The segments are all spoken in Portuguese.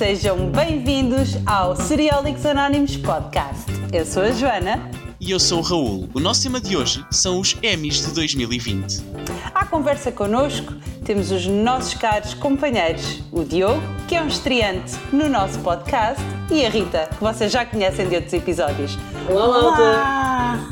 sejam bem-vindos ao Seriólicos Anónimos Podcast. Eu sou a Joana. E eu sou o Raul. O nosso tema de hoje são os Emmys de 2020. À conversa connosco temos os nossos caros companheiros, o Diogo, que é um estreante no nosso podcast, e a Rita, que vocês já conhecem de outros episódios. Olá, malta!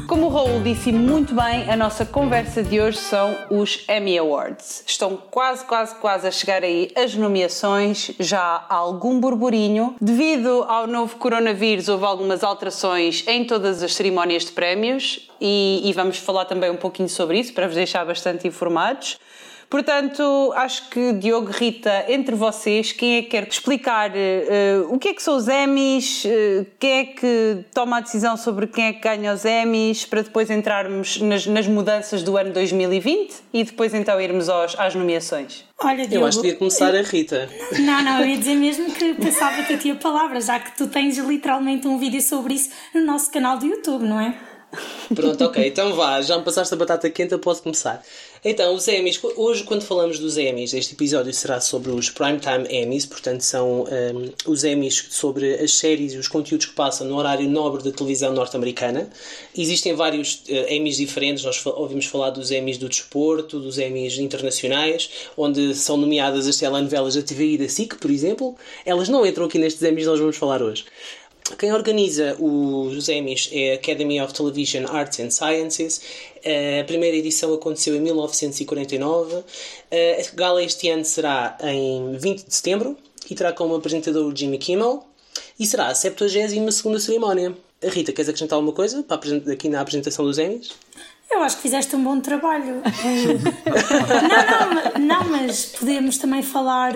Como o Raul disse muito bem, a nossa conversa de hoje são os Emmy Awards. Estão quase, quase, quase a chegar aí as nomeações, já há algum burburinho. Devido ao novo coronavírus, houve algumas alterações em todas as cerimónias de prémios e, e vamos falar também um pouquinho sobre isso para vos deixar bastante informados. Portanto, acho que Diogo, Rita, entre vocês, quem é que quer explicar uh, o que é que são os Emmys, uh, quem é que toma a decisão sobre quem é que ganha os Emmys, para depois entrarmos nas, nas mudanças do ano 2020 e depois então irmos aos, às nomeações? Olha, Diogo, eu acho que devia começar a Rita. Não, não, eu ia dizer mesmo que pensava que eu tinha palavras, já que tu tens literalmente um vídeo sobre isso no nosso canal do YouTube, não é? Pronto, ok, então vá, já me passaste a batata quente, eu posso começar. Então, os Emmys, hoje quando falamos dos Emmys, este episódio será sobre os Primetime Emmys, portanto são um, os Emmys sobre as séries e os conteúdos que passam no horário nobre da televisão norte-americana. Existem vários uh, Emmys diferentes, nós ouvimos falar dos Emmys do desporto, dos Emmys internacionais, onde são nomeadas as telenovelas da TV e da SIC, por exemplo. Elas não entram aqui nestes Emmys nós vamos falar hoje. Quem organiza os Emmys é a Academy of Television Arts and Sciences. A primeira edição aconteceu em 1949. A gala este ano será em 20 de setembro e terá como apresentador o Jimmy Kimmel. E será a 72 cerimónia. Rita, queres acrescentar alguma coisa para aqui na apresentação dos Emmys? Eu acho que fizeste um bom trabalho. não, não, não, mas podemos também falar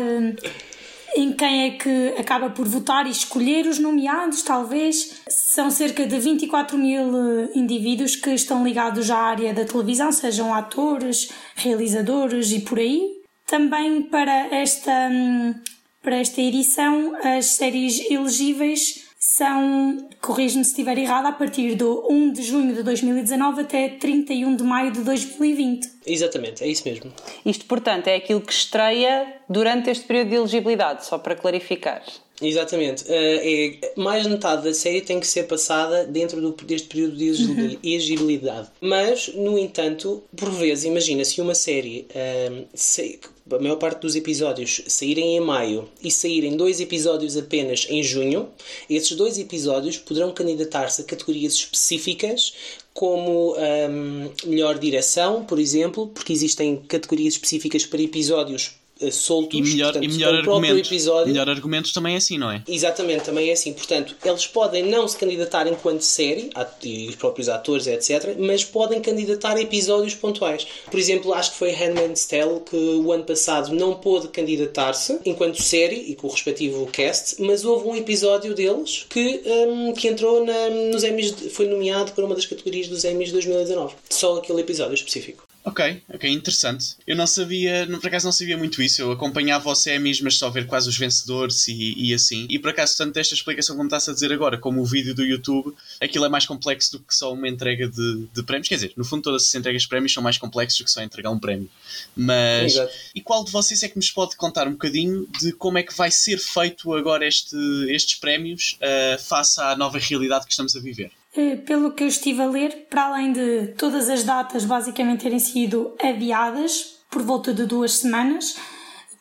em quem é que acaba por votar e escolher os nomeados, talvez. São cerca de 24 mil eh, indivíduos que estão ligados à área da televisão, sejam atores, realizadores e por aí. Também para esta, hum, para esta edição, as séries elegíveis são, corrijo-me se estiver errado, a partir do 1 de junho de 2019 até 31 de maio de 2020. Exatamente, é isso mesmo. Isto, portanto, é aquilo que estreia durante este período de elegibilidade, só para clarificar. Exatamente. Uh, é, mais de metade da série tem que ser passada dentro do, deste período de elegibilidade. Mas, no entanto, por vezes, imagina se uma série, uh, se, a maior parte dos episódios saírem em maio e saírem dois episódios apenas em junho, esses dois episódios poderão candidatar-se a categorias específicas como um, melhor direção, por exemplo, porque existem categorias específicas para episódios soltos. E melhor, portanto, e melhor argumentos. Episódio. Melhor argumentos também é assim, não é? Exatamente, também é assim. Portanto, eles podem não se candidatar enquanto série, e os próprios atores, etc., mas podem candidatar a episódios pontuais. Por exemplo, acho que foi Handmaid's Tale que o ano passado não pôde candidatar-se enquanto série e com o respectivo cast, mas houve um episódio deles que, um, que entrou na, nos Emmys, foi nomeado para uma das categorias dos Emmys de 2019. Só aquele episódio específico. Ok, ok, interessante. Eu não sabia, por acaso não sabia muito isso. Eu acompanhava o semis, mas só ver quase os vencedores e, e assim. E por acaso, tanto esta explicação como estás a dizer agora, como o vídeo do YouTube, aquilo é mais complexo do que só uma entrega de, de prémios. Quer dizer, no fundo, todas as entregas de prémios são mais complexas do que só entregar um prémio. Mas. Exato. E qual de vocês é que nos pode contar um bocadinho de como é que vai ser feito agora este, estes prémios uh, face à nova realidade que estamos a viver? Eh, pelo que eu estive a ler, para além de todas as datas basicamente terem sido adiadas por volta de duas semanas,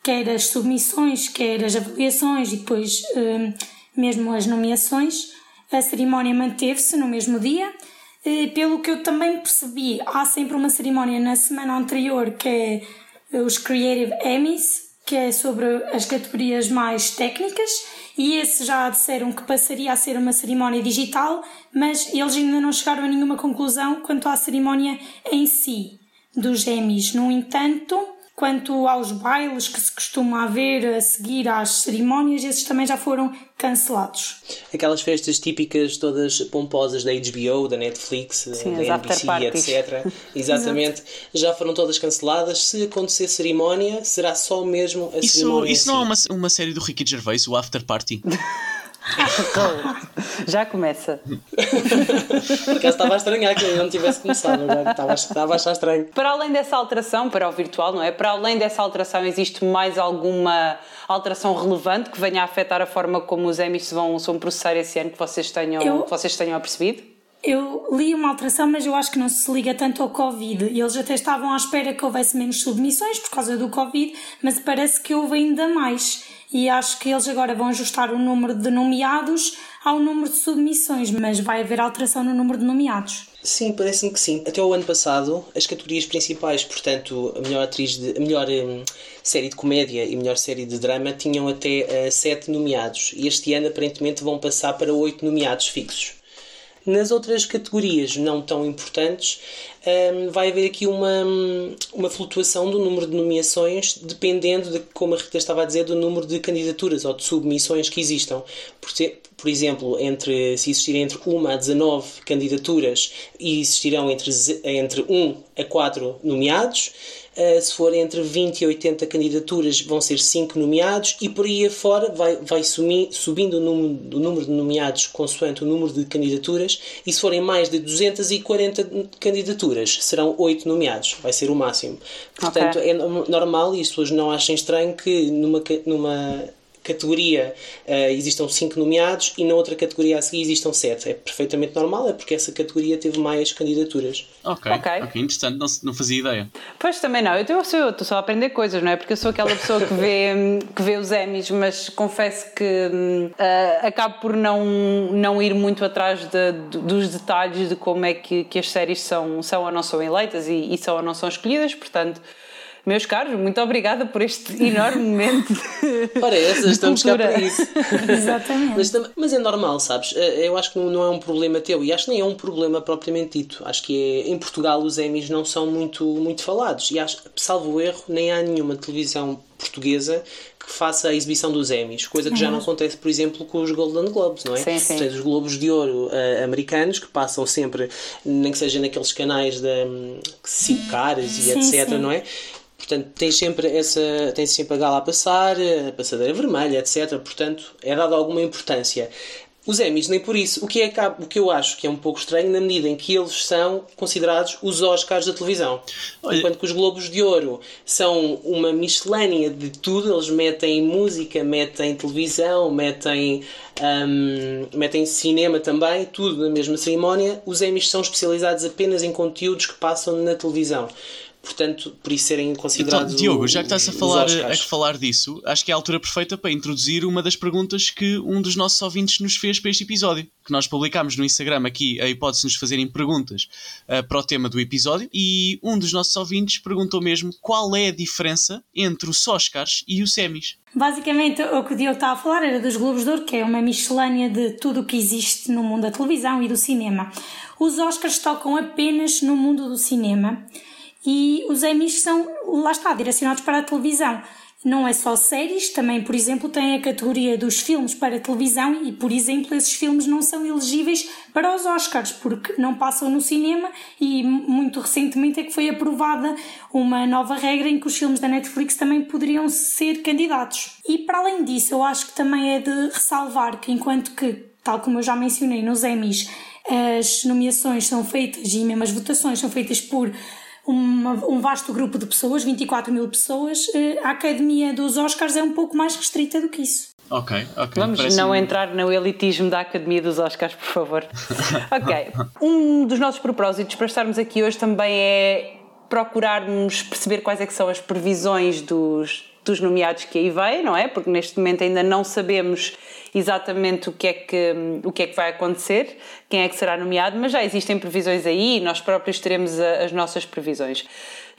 quer as submissões, quer as avaliações e depois eh, mesmo as nomeações, a cerimónia manteve-se no mesmo dia. Eh, pelo que eu também percebi, há sempre uma cerimónia na semana anterior que é os Creative Emmys, que é sobre as categorias mais técnicas e esse já disseram que passaria a ser uma cerimónia digital, mas eles ainda não chegaram a nenhuma conclusão quanto à cerimónia em si dos Emmys. No entanto, Quanto aos bailes que se costuma haver a seguir às cerimónias, esses também já foram cancelados. Aquelas festas típicas todas pomposas da HBO, da Netflix, Sim, da NBC, etc. Exatamente, já foram todas canceladas. Se acontecer cerimónia, será só mesmo a isso, cerimónia. Isso não é uma, uma série do Ricky Gervais, o After Party? Já começa. Por acaso estava a estranhar que eu não tivesse começado, agora estava, estava a achar estranho. Para além dessa alteração, para o virtual, não é? Para além dessa alteração, existe mais alguma alteração relevante que venha a afetar a forma como os Emmys vão, vão processar esse ano que vocês tenham, Eu- que vocês tenham percebido? Eu li uma alteração, mas eu acho que não se liga tanto ao Covid. Eles até estavam à espera que houvesse menos submissões por causa do Covid, mas parece que houve ainda mais. E acho que eles agora vão ajustar o número de nomeados ao número de submissões, mas vai haver alteração no número de nomeados. Sim, parece-me que sim. Até o ano passado, as categorias principais, portanto, a melhor atriz de, a melhor hum, série de comédia e a melhor série de drama tinham até eh, sete nomeados. E este ano, aparentemente, vão passar para oito nomeados fixos. Nas outras categorias não tão importantes, hum, vai haver aqui uma, uma flutuação do número de nomeações, dependendo, de, como a Rita estava a dizer, do número de candidaturas ou de submissões que existam. Por, te- por exemplo, entre, se existirem entre 1 a 19 candidaturas e existirão entre, entre 1 a 4 nomeados, se for entre 20 e 80 candidaturas, vão ser 5 nomeados, e por aí afora vai, vai sumi- subindo o número, o número de nomeados consoante o número de candidaturas, e se forem mais de 240 candidaturas, serão 8 nomeados, vai ser o máximo. Portanto, Ok. é no- normal e as pessoas não achem estranho que numa, numa categoria uh, existam 5 nomeados e na outra categoria a seguir existam 7. É perfeitamente normal, é porque essa categoria teve mais candidaturas. Ok, Ok. ok, interessante, não, não fazia ideia. Pois também não, eu estou eu estou só a aprender coisas, não é? Porque eu sou aquela pessoa que vê, que vê os Emmys, mas confesso que ah, acabo por não, não ir muito atrás de- de- dos detalhes de como é que, que as séries são, são ou não são eleitas e, e são ou não são escolhidas, portanto. Meus caros, muito obrigada por este enorme momento Ora, essas de estamos cá para isso. Exatamente. Mas, mas é normal, sabes? Eh, Eu acho que não, é um problema teu e acho que nem é um problema propriamente dito. Acho que é, em Portugal os Emmys não são muito, muito falados e acho, salvo erro, nem há nenhuma televisão portuguesa que faça a exibição dos Emmys, coisa que já não acontece, por exemplo, com os Golden Globes, não é? Sim, sim. Os Globos de Ouro eh, americanos que passam sempre, nem que seja naqueles canais da cinco caras e Sim, etc, sim. não é? Portanto, tens sempre essa, tens sempre a gala a passar, a passadeira vermelha, etc. Portanto, é dada alguma importância. Os Emmys, nem por isso. O que, é, o que eu acho que é um pouco estranho, na medida em que eles são considerados os Oscars da televisão. Olha- Enquanto que os Globos de Ouro são uma miscelânea de tudo, eles metem música, metem televisão, metem, hum, metem cinema também, tudo na mesma cerimónia. Os Emmys são especializados apenas em conteúdos que passam na televisão. Portanto, por isso serem Então, considerados. Diogo, o- já que estás a falar, a falar disso, acho que é a altura perfeita para introduzir uma das perguntas que um dos nossos ouvintes nos fez para este episódio. Que nós publicámos no Instagram aqui a hipótese de nos fazerem perguntas ah, para o tema do episódio. E um dos nossos ouvintes perguntou mesmo qual é a diferença entre os Oscars e os Emmys. Basicamente, o que o Diogo estava a falar era dos Globos de Ouro, que é uma miscelânea de tudo o que existe no mundo da televisão e do cinema. Os Oscars tocam apenas no mundo do cinema e os Emmys são, lá está, direcionados para a televisão. Não é só séries, também, por exemplo, tem a categoria dos filmes para televisão e, por exemplo, esses filmes não são elegíveis para os Oscars porque não passam no cinema e muito recentemente é que foi aprovada uma nova regra em que os filmes da Netflix também poderiam ser candidatos. E para além disso, eu acho que também é de ressalvar que enquanto que, tal como eu já mencionei nos Emmys, as nomeações são feitas e mesmo as votações são feitas por uma- um vasto grupo de pessoas, 24 mil pessoas, eh, a Academia dos Oscars é um pouco mais restrita do que isso. Ok, ok. Vamos Parece- não entrar no elitismo da Academia dos Oscars, por favor. ok. Um dos nossos propósitos para estarmos aqui hoje também é procurarmos perceber quais é que são as previsões dos, dos nomeados que aí vêm, não é? Porque neste momento ainda não sabemos exatamente o que, é que, o que é que vai acontecer, quem é que será nomeado, mas já existem previsões aí e nós próprios teremos as nossas previsões.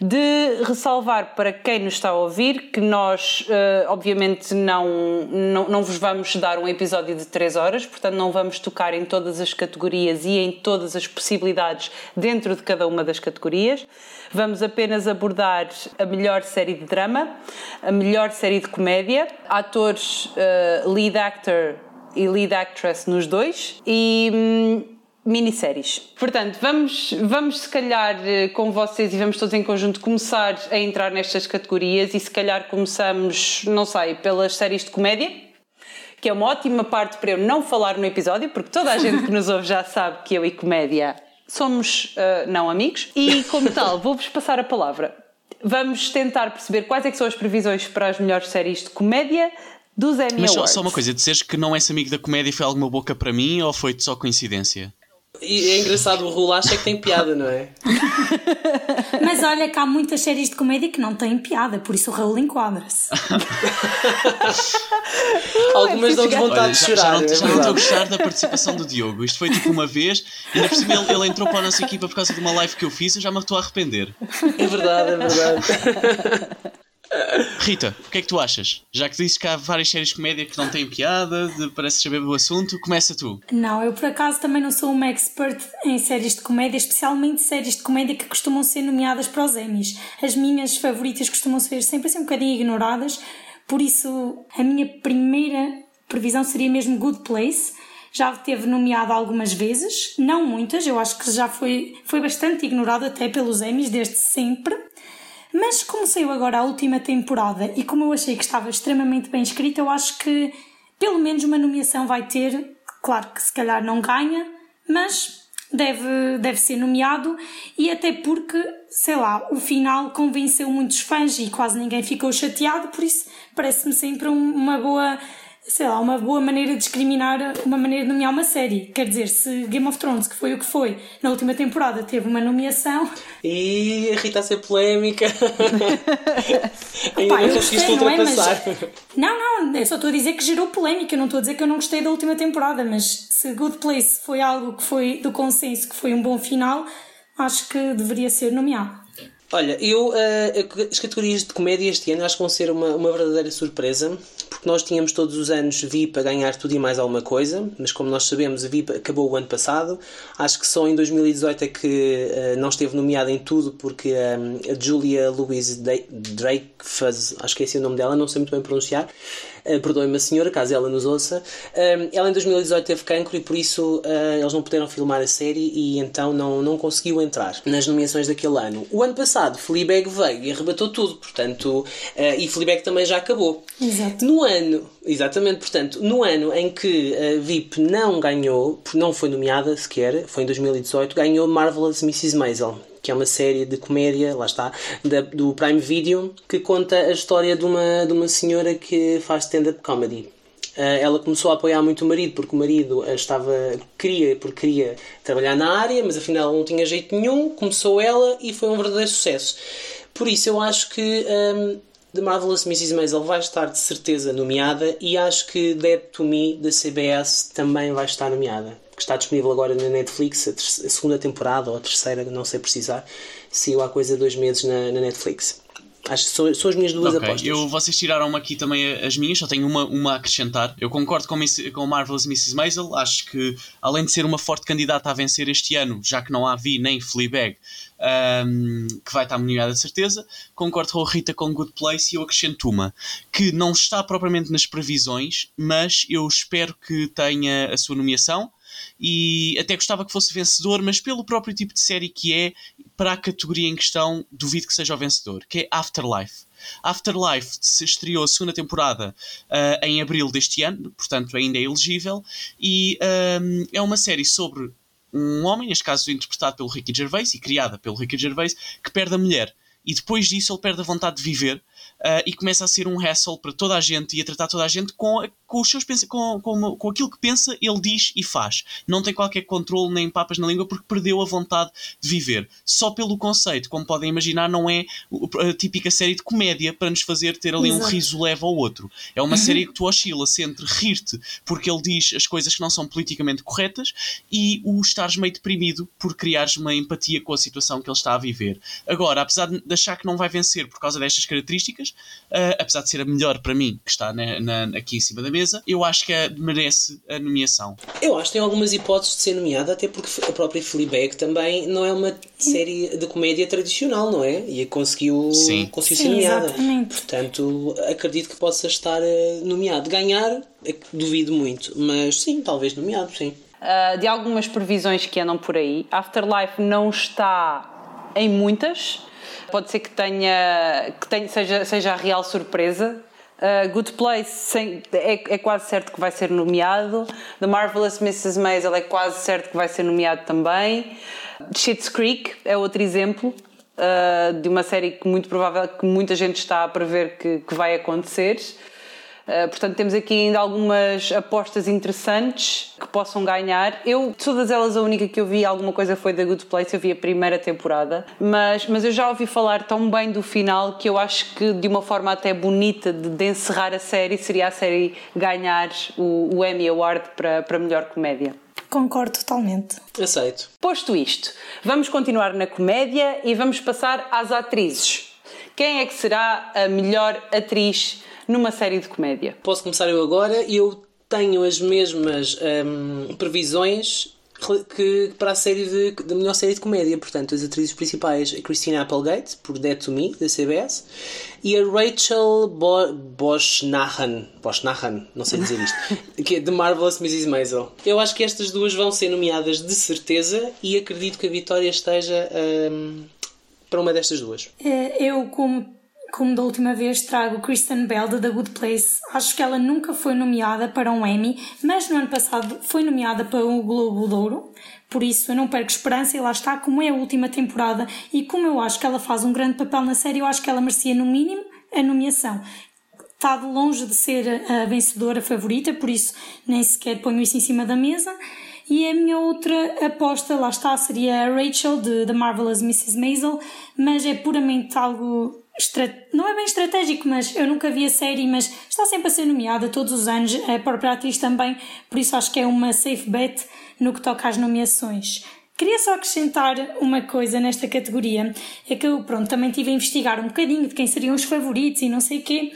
De ressalvar para quem nos está a ouvir que nós, eh, obviamente, não, não, não vos vamos dar um episódio de 3 horas, portanto, não vamos tocar em todas as categorias e em todas as possibilidades dentro de cada uma das categorias. Vamos apenas abordar a melhor série de drama, a melhor série de comédia, atores eh, lead actor e lead actress nos dois e. minisséries. Portanto, vamos, vamos se calhar eh, com vocês e vamos todos em conjunto começar a entrar nestas categorias e se calhar começamos, não sei, pelas séries de comédia, que é uma ótima parte para eu não falar no episódio, porque toda a gente que nos ouve já sabe que eu e comédia somos uh, não amigos. E como tal, vou-vos passar a palavra. Vamos tentar perceber quais é são as previsões para as melhores séries de comédia dos Emmy Mas só, só uma coisa, dizeres que não és amigo da comédia foi alguma boca para mim ou foi só coincidência? E é engraçado, o Rulo acha que tem piada, não é? Mas olha que há muitas séries de comédia que não têm piada, por isso o Raul enquadra-se. Algumas dão-nos vontade Olha, de já, chorar. já, não, é já não estou a gostar da participação do Diogo. Isto foi tipo uma vez, e ainda por cima ele, ele entrou para a nossa equipa por causa de uma live que eu fiz, eu já me estou a arrepender. É verdade, é verdade. Rita, o que é que tu achas? Já que dizes que há várias séries de comédia que não têm piada, parece saber do assunto, começa tu. Não, eu por acaso também não sou uma expert em séries de comédia, especialmente séries de comédia que costumam ser nomeadas para os Emmys. As minhas favoritas costumam ser sempre assim um bocadinho ignoradas, por isso a minha primeira previsão seria mesmo Good Place. Já teve nomeado algumas vezes, não muitas, eu acho que já foi, foi bastante ignorado até pelos Emmys desde sempre. Mas como saiu agora a última temporada e como eu achei que estava extremamente bem escrita, eu acho que pelo menos uma nomeação vai ter. Claro que se calhar não ganha, mas deve, deve ser nomeado e até porque, sei lá, o final convenceu muitos fãs e quase ninguém ficou chateado, por isso parece-me sempre um- uma boa. Sei lá, uma boa maneira de discriminar, uma maneira de nomear uma série. Quer dizer, se Game of Thrones, que foi o que foi, na última temporada teve uma nomeação, E a Rita a ser polémica. Ainda não eu conseguiste gostei, não é? ultrapassar. Mas- Não, não, eu só estou a dizer que gerou polémica, eu não estou a dizer que eu não gostei da última temporada, mas se Good Place foi algo que foi do consenso, que foi um bom final, acho que deveria ser nomeado. Olha, eu eh, as categorias de comédia este ano acho que vão ser uma, uma verdadeira surpresa, porque nós tínhamos todos os anos VIP a ganhar tudo e mais alguma coisa, mas como nós sabemos, a VIP acabou o ano passado. Acho que só em 2018 é que eh, não esteve nomeada em tudo, porque eh, a Julia Louise Dreyfus, acho que é esse o nome dela, não sei muito bem pronunciar. Uh, Perdoe-me a senhora, caso ela nos ouça. Um, ela em 2018 teve cancro e por isso uh, eles não puderam filmar a série e então não, não conseguiu entrar nas nomeações daquele ano. O ano passado, Fleabag veio e arrebatou tudo, portanto, uh, e Fleabag também já acabou. Exato. No ano, exatamente, portanto, no ano em que a VIP não ganhou, não foi nomeada sequer, foi em 2018, ganhou Marvelous Mrs. Maisel, que é uma série de comédia, lá está, da- do Prime Video, que conta a história de uma, de uma senhora que faz stand-up comedy. Ah, ela começou a apoiar muito o marido porque o marido estava queria porque queria trabalhar na área mas afinal não tinha jeito nenhum começou ela e foi um verdadeiro sucesso por isso eu acho que ahm, The Marvelous Mrs. Maisel vai estar de certeza nomeada e acho que Dead to Me da CBS também vai estar nomeada que está disponível agora na Netflix a, a segunda temporada ou a terceira não sei precisar saiu há coisa de dois meses na, na Netflix acho que são, são as minhas duas Ok, apostas eu, vocês tiraram aqui também as minhas, só tenho uma, uma a acrescentar. Eu concordo com, Miss, com Marvelous Mrs. Maisel, acho que além de ser uma forte candidata a vencer este ano, já que não há Vi nem Fleabag, ahm, que vai estar nomeada de certeza, concordo com a Rita com Good Place e eu acrescento uma, que não está propriamente nas previsões, mas eu espero que tenha a sua nomeação e até gostava que fosse vencedor, mas pelo próprio tipo de série que é, para a categoria em questão, duvido que seja o vencedor, que é Afterlife. Afterlife se estreou a segunda temporada ah, em abril deste ano, portanto ainda é elegível, e ahm, é uma série sobre um homem, neste caso interpretado pelo Ricky Gervais e criada pelo Ricky Gervais, que perde a mulher. E depois disso ele perde a vontade de viver ah, e começa a ser um hassle para toda a gente e a tratar toda a gente com, com os seus com, com, com aquilo que pensa, ele diz e faz. Não tem qualquer controle nem papas na língua porque perdeu a vontade de viver. Só pelo conceito, como podem imaginar, não é a típica série de comédia para nos fazer ter ali um Exato. riso leve ao outro. É uma série que tu oscilas entre rir-te porque ele diz as coisas que não são politicamente corretas e o estares meio deprimido por criares uma empatia com a situação que ele está a viver. Agora, apesar de achar que não vai vencer por causa destas características, ah, apesar de ser a melhor para mim, que está na- na- aqui em cima da mesa, eu acho que merece a nomeação. Eu acho que tem algumas hipóteses de ser nomeada, até porque a própria Fleabag também não é uma série de comédia tradicional, não é? E conseguiu, Sim. conseguiu ser Sim, nomeada. exatamente. Portanto, acredito que possa estar eh, nomeado. Ganhar, eh, duvido muito, mas sim, talvez nomeado, sim. Uh, de algumas previsões que andam por aí. Afterlife não está em muitas. Pode ser que tenha, que tenha seja, seja a real surpresa. Uh, Good Place sem, é, é, quase certo que vai ser nomeado. The Marvelous Mrs. Maisel é quase certo que vai ser nomeado também. Schitt's Creek é outro exemplo uh, de uma série que muito provável que muita gente está a prever que, que vai acontecer. Uh, portanto, temos aqui ainda algumas apostas interessantes que possam ganhar. Eu, de todas elas, a única que eu vi alguma coisa foi da Good Place, eu vi a primeira temporada, mas, mas eu já ouvi falar tão bem do final que eu acho que, de uma forma até bonita de, de encerrar a série, seria a série ganhar o, o Emmy Award para, para melhor comédia. Concordo totalmente. Aceito. Posto isto, vamos continuar na comédia e vamos passar às atrizes. Quem é que será a melhor atriz numa série de comédia? Posso começar eu agora. Eu tenho as mesmas hum, previsões que para a série de, da melhor série de comédia. Portanto, as atrizes principais a Christina Applegate, por Dead to Me, da CBS, e a Rachel Bo Boschnahan, Boschnahan, não sei dizer isto, que é The Marvelous Mrs. Maisel. Eu acho que estas duas vão ser nomeadas de certeza e acredito que a vitória esteja um, para uma destas duas. É, eu, como como da última vez, trago Kristen Bell de The Good Place. Acho que ela nunca foi nomeada para um Emmy, mas no ano passado foi nomeada para o Globo de Ouro. Por isso eu não perco esperança e lá está, como é a última temporada e como eu acho que ela faz um grande papel na série, eu acho que ela merecia no mínimo a nomeação. Está de longe de ser a vencedora favorita, por isso nem sequer ponho isso em cima da mesa. E a minha outra aposta, lá está, seria a Rachel de The Marvelous Mrs. Maisel, mas é puramente algo não é bem estratégico, mas eu nunca vi a série, mas está sempre a ser nomeada todos os anos, a própria atriz também, por isso acho que é uma safe bet no que toca às nomeações. Queria só acrescentar uma coisa nesta categoria, é que eu pronto, também estive a investigar um bocadinho de quem seriam os favoritos e não sei o quê,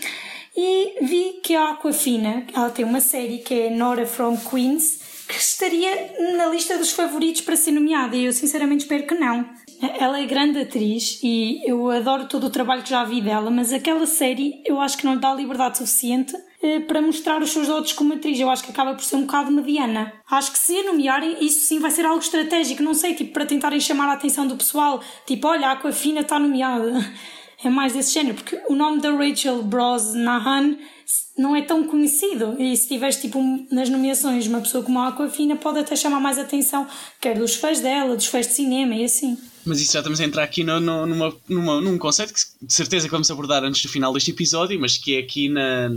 e vi que a Aquafina, ela tem uma série que é Nora from Queens, que estaria na lista dos favoritos para ser nomeada e eu sinceramente espero que não. Ela é grande atriz e eu adoro todo o trabalho que já vi dela, mas aquela série eu acho que não lhe dá liberdade suficiente eh, para mostrar os seus dotes como atriz. Eu acho que acaba por ser um bocado mediana. Acho que se a nomearem, isso sim vai ser algo estratégico, não sei, tipo, para tentarem chamar a atenção do pessoal. Tipo, olha, a Aquafina está nomeada. É mais desse género, porque o nome da Rachel Brosnahan não é tão conhecido. E se tiveres tipo nas nomeações uma pessoa como a Aquafina, pode até chamar mais atenção, quer dos fãs dela, dos fãs de cinema e assim. Mas isso já estamos a entrar aqui no, no, numa, numa, num conceito que de certeza que vamos abordar antes do final deste episódio, mas que é aqui na,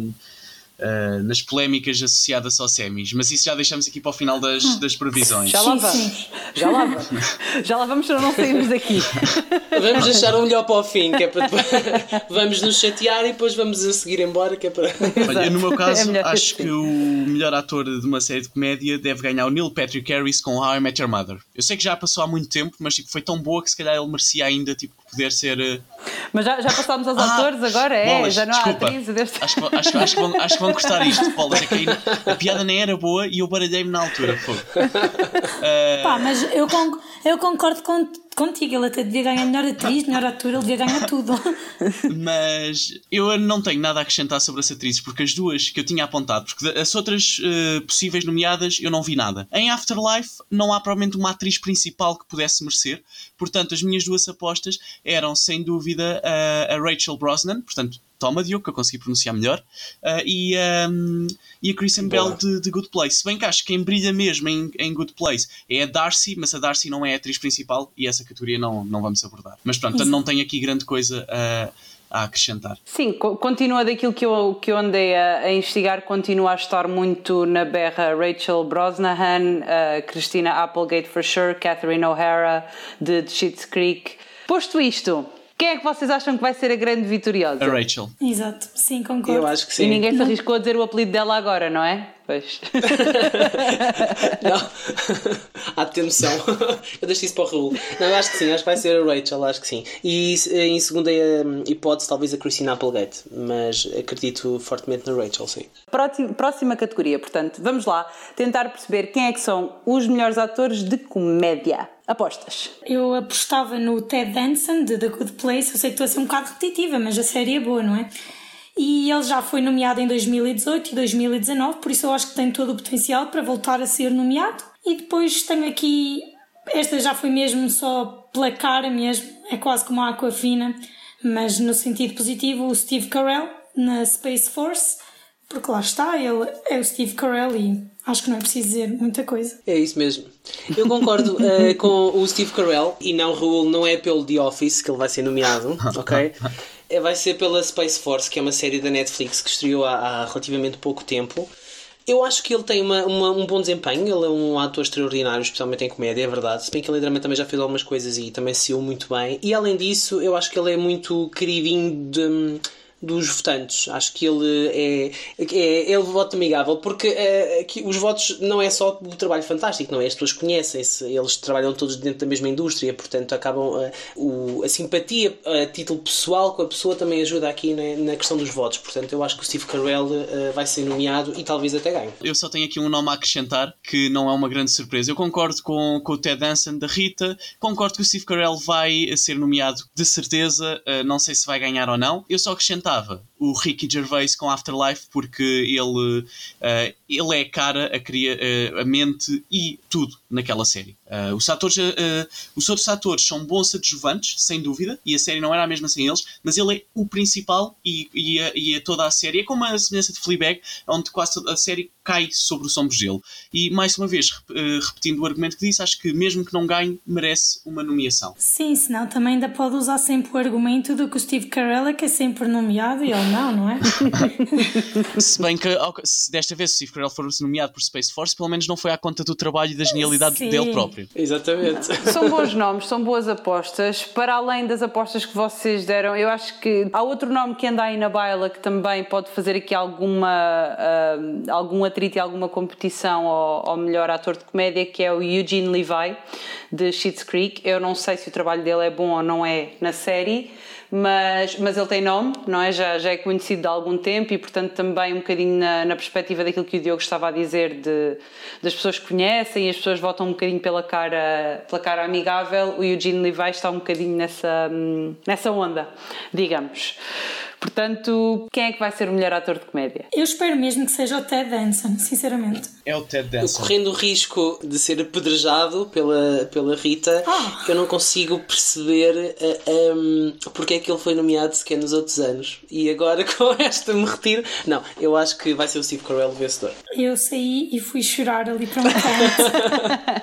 uh, nas polémicas associadas aos semis. Mas isso já deixamos aqui para o final das, hum. das previsões. Já lá vamos. Já lá vamos. já lá vamos para não sairmos daqui. Vamos deixar o melhor para o fim, que é para depois... vamos nos chatear e depois vamos a seguir embora, que é para. Olha, no meu caso, é acho que, que o melhor ator de uma série de comédia deve ganhar o Neil Patrick Harris com How I Met Your Mother. Eu sei que já passou há muito tempo, mas tipo, foi tão boa que se calhar ele merecia ainda tipo, poder ser. Uh... Mas já, já passámos aos ah, atores agora, é? Bolas, já não há atrizes deste. Acho, que, acho, acho, que vão, acho que vão gostar isto, Paulo. É a piada nem era boa e eu baralhei-me na altura. Pá, mas eu, eu concordo com contigo, ele até devia ganhar melhor atriz, melhor ator, ele devia ganhar tudo. Mas eu não tenho nada a acrescentar sobre as atrizes, porque as duas que eu tinha apontado, porque as outras uh, possíveis nomeadas eu não vi nada. Em Afterlife não há provavelmente uma atriz principal que pudesse merecer, portanto as minhas duas apostas eram sem dúvida a, a Rachel Brosnan, portanto Toma Diogo, que eu consegui pronunciar melhor, uh, e, um, e a Kristen Bell de, de, Good Place. Se bem que acho que quem brilha mesmo em, em Good Place é a Darcy, mas a Darcy não é a atriz principal e essa categoria não, não vamos abordar. Mas pronto, não tenho aqui grande coisa a, a acrescentar. Sim, continua daquilo que eu, que eu andei a, a, investigar, continua a estar muito na berra Rachel Brosnahan, uh, Christina Applegate for sure, Catherine O'Hara de Schitt's Creek. Posto isto, quem é que vocês acham que vai ser a grande vitoriosa? A Rachel. Exato, sim, concordo. Eu acho que sim. E ninguém se arriscou a dizer o apelido dela agora, não é? Pois. não. Há de ter noção. Eu deixo isso para o Raul. Não, eu acho que sim, acho que vai ser a Rachel, acho que sim. E em segunda hum, hipótese, talvez a Christina Applegate, mas acredito fortemente na Rachel, sim. Próxima categoria, portanto, vamos lá tentar perceber quem é que são os melhores atores de comédia. Apostas? Eu apostava no Ted Danson, de The Good Place. Eu sei que estou a ser um bocado repetitiva, mas a série é boa, não é? E ele já foi nomeado em 2018 e 2019, por isso eu acho que tem todo o potencial para voltar a ser nomeado. E depois tenho aqui. Esta já foi mesmo só pela cara mesmo, é quase como a Aquafina, mas no sentido positivo, o Steve Carell, na Space Force, porque lá está, ele é o Steve Carell e acho que não é preciso dizer muita coisa. É isso mesmo. Eu concordo uh, com o Steve Carell e não, Raul, não é pelo The Office que ele vai ser nomeado, ok? É, vai ser pela Space Force, que é uma série da Netflix que estreou há, há relativamente pouco tempo. Eu acho que ele tem uma, uma, um bom desempenho, ele é um ator extraordinário, especialmente em comédia, é verdade. Se bem que ele drama também já fez algumas coisas e também se muito bem. E além disso, eu acho que ele é muito queridinho de dos votantes. Acho que ele é, é, é voto amigável, porque é, aqui, os votos não é só o trabalho fantástico, não é? As pessoas conhecem-se, eles trabalham todos dentro da mesma indústria, portanto acabam a, o, a simpatia a título pessoal com a pessoa também ajuda aqui na, questão dos votos. Portanto, eu acho que o Steve Carell uh, vai ser nomeado e talvez até ganhe. Eu só tenho aqui um nome a acrescentar que não é uma grande surpresa. Eu concordo com, com o Ted Danson da Rita, concordo que o Steve Carell vai ser nomeado de certeza, uh, não sei se vai ganhar ou não. Eu só o Ricky Gervais com Afterlife porque ele, uh, ele é a cara, a, cria, uh, a mente e tudo naquela série. Uh, os, atores, os outros atores são bons adjuvantes, sem dúvida, e a série não era a mesma sem eles, mas ele é o principal e, e, a, e a toda a série. É como a semelhança de Fleabag, onde quase toda a série cai sobre os ombros dele. E mais uma vez, repetindo o argumento que disse, acho que mesmo que não ganhe, merece uma nomeação. Sim, senão também ainda pode usar sempre o argumento do que o Steve Carell é que é sempre nomeado e ele não, não é? se bem que se desta vez o Steve Carell for nomeado por Space Force, pelo menos não foi à conta do trabalho e da genialidade Sim. dele próprio. Exatamente. São bons nomes, são boas apostas. Para além das apostas que vocês deram, eu acho que há outro nome que anda aí na baila que também pode fazer aqui alguma, uh, algum atrito e alguma competição ao, ao melhor ator de comédia, que é o Eugene Levi, de Schitt's Creek. Eu não sei se o trabalho dele é bom ou não é na série mas, mas ele tem nome, não é? Já, já é conhecido de algum tempo e, portanto, também um bocadinho na, na perspectiva daquilo que o Diogo estava a dizer, de, das pessoas que conhecem e as pessoas votam um bocadinho pela cara, pela cara amigável, o Eugene Levi está um bocadinho nessa, nessa onda, digamos. Portanto, quem é que vai ser o melhor ator de comédia? Eu espero mesmo que seja o Ted Danson, sinceramente. É o Ted Danson. Correndo o risco de ser apedrejado pela, pela Rita, oh. eu não consigo perceber uh, eh, um, porque é que ele foi nomeado sequer nos outros anos. E agora com esta me retiro. Não, eu acho que vai ser o Steve Carell o vencedor. Eu saí e fui chorar ali para um canto.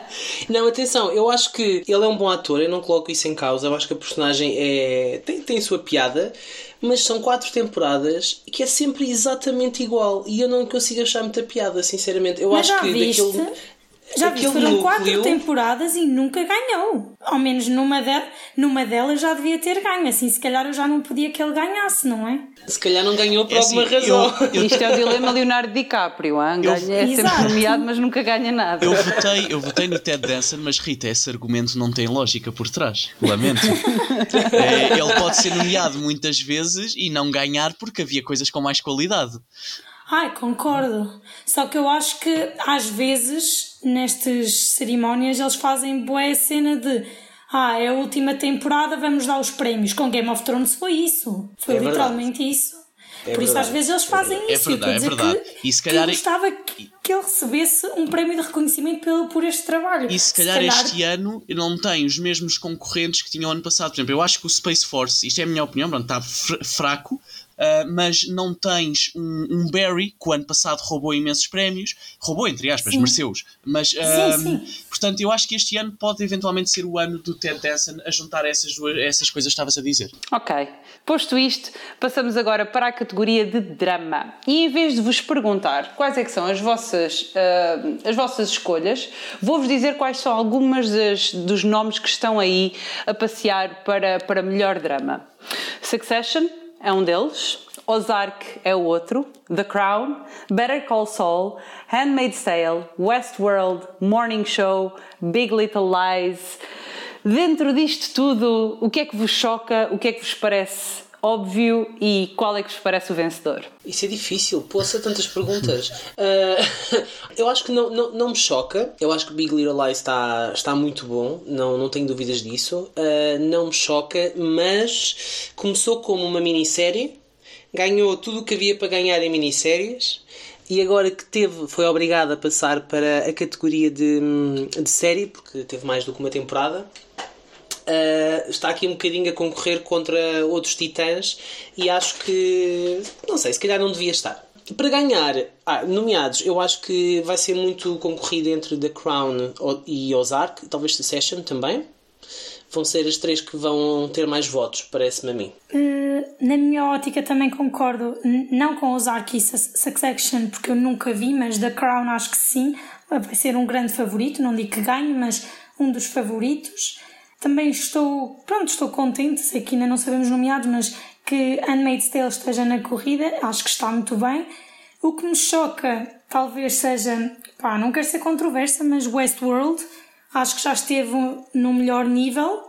não, atenção, eu acho que ele é um bom ator, eu não coloco isso em causa. Eu acho que a personagem é, tem, tem a sua piada mas são quatro temporadas que é sempre exatamente igual e eu não consigo achar muita piada, sinceramente. Eu mas acho que viste? daquele. Já vi, foram núcleo... quatro temporadas e nunca ganhou. Ao menos numa, de... numa delas já devia ter ganho. Assim, se calhar eu já não podia que ele ganhasse, não é? Se calhar não ganhou por é alguma assim, razão. Eu. Isto é o dilema Leonardo DiCaprio. Hein? Ganha, eu... É sempre nomeado, mas nunca ganha nada. Eu votei, eu votei no Ted Danson, mas Rita, esse argumento não tem lógica por trás. Lamento. é, ele pode ser nomeado muitas vezes e não ganhar porque havia coisas com mais qualidade. Ai, concordo. Só que eu acho que às vezes nestas cerimónias eles fazem boa cena de ah, é a última temporada, vamos dar os prémios. Com Game of Thrones foi isso. Foi é literalmente isso. É Por verdade. isso às vezes eles fazem é isso. Verdade, é verdade. Que, e se calhar... que gostava que, que ele recebesse um prémio de reconhecimento por, por este trabalho. E se calhar, se calhar, este ano não tem os mesmos concorrentes que tinha o ano passado. Por exemplo, eu acho que o Space Force, isto é a minha opinião, pronto, está fraco, Uh, mas não tens um, um, Barry que o ano passado roubou imensos prémios, roubou entre aspas, mereceu-os, mas uh, sim, ah, sim. portanto eu acho que este ano pode eventualmente ser o ano do Ted Danson a juntar essas, duas, essas coisas que estavas a dizer. Ok, posto isto, passamos agora para a categoria de drama e em vez de vos perguntar quais é que são as vossas, uh, as vossas escolhas, vou-vos dizer quais são algumas das, dos nomes que estão aí a passear para, para melhor drama. Succession, é um deles, Ozark é o outro, The Crown, Better Call Saul, Handmaid's Tale, Westworld, Morning Show, Big Little Lies. Dentro disto tudo, o que é que vos choca, o que é que vos parece óbvio e qual é que vos parece o vencedor? Isso é difícil, poça tantas perguntas. uh, eu acho que não, não, não me choca. Eu acho que Big Little Lies está, está muito bom, não, não tenho dúvidas disso. Uh, não me choca, mas começou como uma minissérie, ganhou tudo o que havia para ganhar em minisséries e agora que teve, foi obrigada a passar para a categoria de, de série, porque teve mais do que uma temporada Uh, está aqui um bocadinho a concorrer contra outros titãs e acho que, não sei, se calhar não devia estar. Para ganhar, ah, nomeados, eu acho que vai ser muito concorrido entre The Crown e Ozark, talvez Succession também. Vão ser as três que vão ter mais votos, parece-me a mim. Uh, na minha ótica também concordo, não com Ozark e Succession, porque eu nunca vi, mas The Crown acho que sim, vai ser um grande favorito, não digo que ganhe, mas um dos favoritos. Também estou, pronto, estou contente, sei que ainda não sabemos nomeados, mas que Handmaid's Tale esteja na corrida, acho que está muito bem. O que me choca talvez seja, pá, não quero ser controversa, mas Westworld acho que já esteve no melhor nível.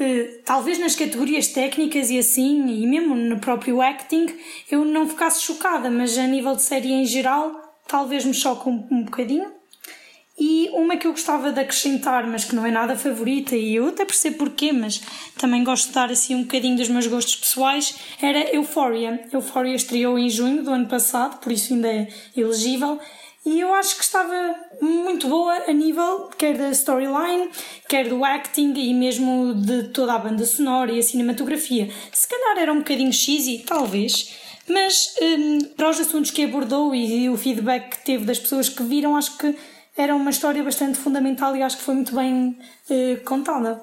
Uh, talvez nas categorias técnicas e assim, e mesmo no próprio acting, eu não ficasse chocada, mas a nível de série em geral, talvez me choque um, um bocadinho. E uma que eu gostava de acrescentar, mas que não é nada favorita, e eu até percebo porquê, mas também gosto de dar assim um bocadinho dos meus gostos pessoais, era Euphoria. Euphoria estreou em junho do ano passado, por isso ainda é elegível. E eu acho que estava muito boa a nível quer da storyline, quer do acting e mesmo de toda a banda sonora e a cinematografia. Se calhar era um bocadinho cheesy, talvez, mas um, para os assuntos que abordou e o feedback que teve das pessoas que viram, acho que era uma história bastante fundamental e acho que foi muito bem uh, contada.